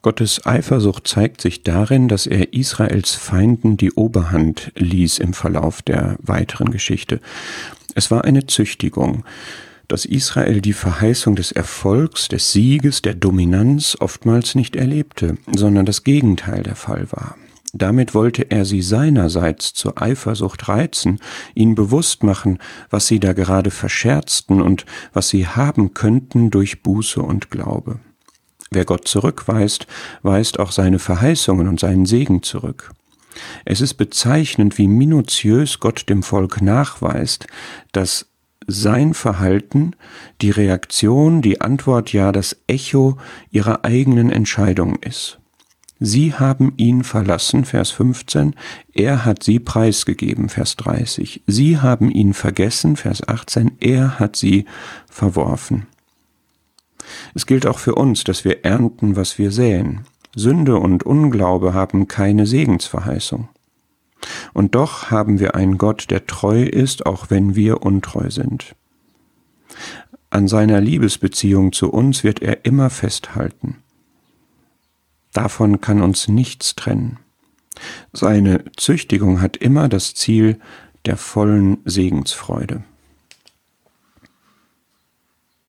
Gottes Eifersucht zeigt sich darin, dass er Israels Feinden die Oberhand ließ im Verlauf der weiteren Geschichte. Es war eine Züchtigung, dass Israel die Verheißung des Erfolgs, des Sieges, der Dominanz oftmals nicht erlebte, sondern das Gegenteil der Fall war. Damit wollte er sie seinerseits zur Eifersucht reizen, ihnen bewusst machen, was sie da gerade verscherzten und was sie haben könnten durch Buße und Glaube. Wer Gott zurückweist, weist auch seine Verheißungen und seinen Segen zurück. Es ist bezeichnend, wie minutiös Gott dem Volk nachweist, dass sein Verhalten, die Reaktion, die Antwort, ja das Echo ihrer eigenen Entscheidung ist. Sie haben ihn verlassen, Vers 15, er hat sie preisgegeben, Vers 30. Sie haben ihn vergessen, Vers 18, er hat sie verworfen. Es gilt auch für uns, dass wir ernten, was wir säen. Sünde und Unglaube haben keine Segensverheißung. Und doch haben wir einen Gott, der treu ist, auch wenn wir untreu sind. An seiner Liebesbeziehung zu uns wird er immer festhalten. Davon kann uns nichts trennen. Seine Züchtigung hat immer das Ziel der vollen Segensfreude.